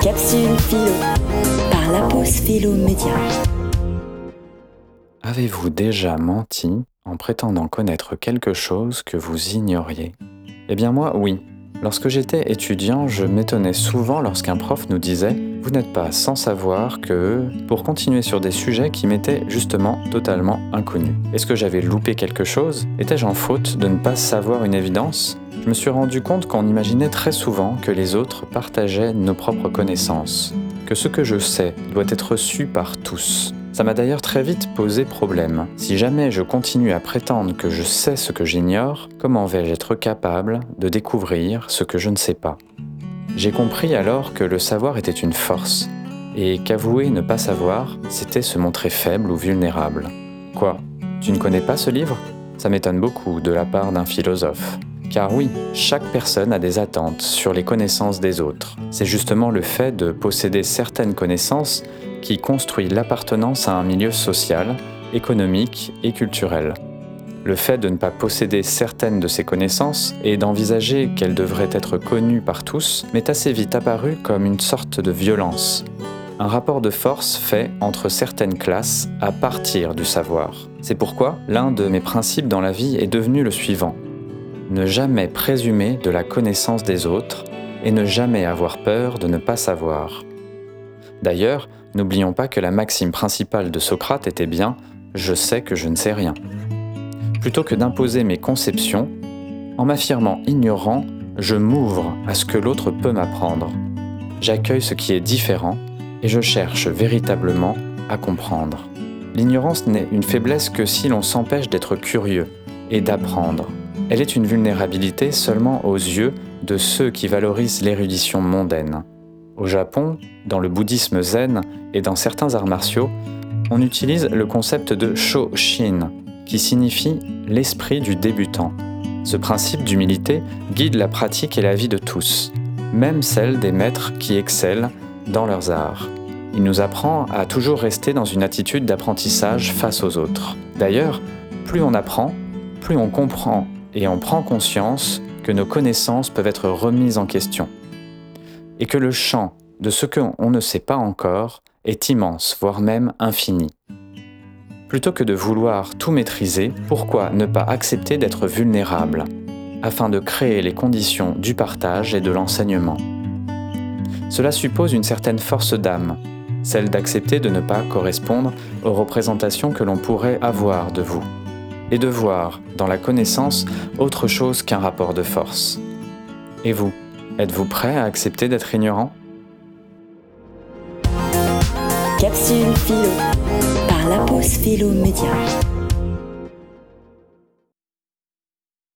Philo, par la pause Philo Média. Avez-vous déjà menti en prétendant connaître quelque chose que vous ignoriez? Eh bien moi, oui. Lorsque j'étais étudiant, je m'étonnais souvent lorsqu'un prof nous disait ⁇ Vous n'êtes pas sans savoir que ⁇ pour continuer sur des sujets qui m'étaient justement totalement inconnus. Est-ce que j'avais loupé quelque chose? Étais-je en faute de ne pas savoir une évidence? Je me suis rendu compte qu'on imaginait très souvent que les autres partageaient nos propres connaissances, que ce que je sais doit être su par tous. Ça m'a d'ailleurs très vite posé problème. Si jamais je continue à prétendre que je sais ce que j'ignore, comment vais-je être capable de découvrir ce que je ne sais pas? J'ai compris alors que le savoir était une force, et qu'avouer ne pas savoir, c'était se montrer faible ou vulnérable. Quoi? Tu ne connais pas ce livre? Ça m'étonne beaucoup de la part d'un philosophe. Car oui, chaque personne a des attentes sur les connaissances des autres. C'est justement le fait de posséder certaines connaissances qui construit l'appartenance à un milieu social, économique et culturel. Le fait de ne pas posséder certaines de ces connaissances et d'envisager qu'elles devraient être connues par tous m'est assez vite apparu comme une sorte de violence, un rapport de force fait entre certaines classes à partir du savoir. C'est pourquoi l'un de mes principes dans la vie est devenu le suivant ne jamais présumer de la connaissance des autres et ne jamais avoir peur de ne pas savoir. D'ailleurs, n'oublions pas que la maxime principale de Socrate était bien ⁇ Je sais que je ne sais rien ⁇ Plutôt que d'imposer mes conceptions, en m'affirmant ignorant, je m'ouvre à ce que l'autre peut m'apprendre. J'accueille ce qui est différent et je cherche véritablement à comprendre. L'ignorance n'est une faiblesse que si l'on s'empêche d'être curieux et d'apprendre. Elle est une vulnérabilité seulement aux yeux de ceux qui valorisent l'érudition mondaine. Au Japon, dans le bouddhisme zen et dans certains arts martiaux, on utilise le concept de Shoshin, qui signifie l'esprit du débutant. Ce principe d'humilité guide la pratique et la vie de tous, même celle des maîtres qui excellent dans leurs arts. Il nous apprend à toujours rester dans une attitude d'apprentissage face aux autres. D'ailleurs, plus on apprend, plus on comprend et on prend conscience que nos connaissances peuvent être remises en question, et que le champ de ce qu'on ne sait pas encore est immense, voire même infini. Plutôt que de vouloir tout maîtriser, pourquoi ne pas accepter d'être vulnérable, afin de créer les conditions du partage et de l'enseignement? Cela suppose une certaine force d'âme, celle d'accepter de ne pas correspondre aux représentations que l'on pourrait avoir de vous et de voir dans la connaissance autre chose qu'un rapport de force. Et vous, êtes-vous prêt à accepter d'être ignorant? Capsule Philo par la pause Philo Média.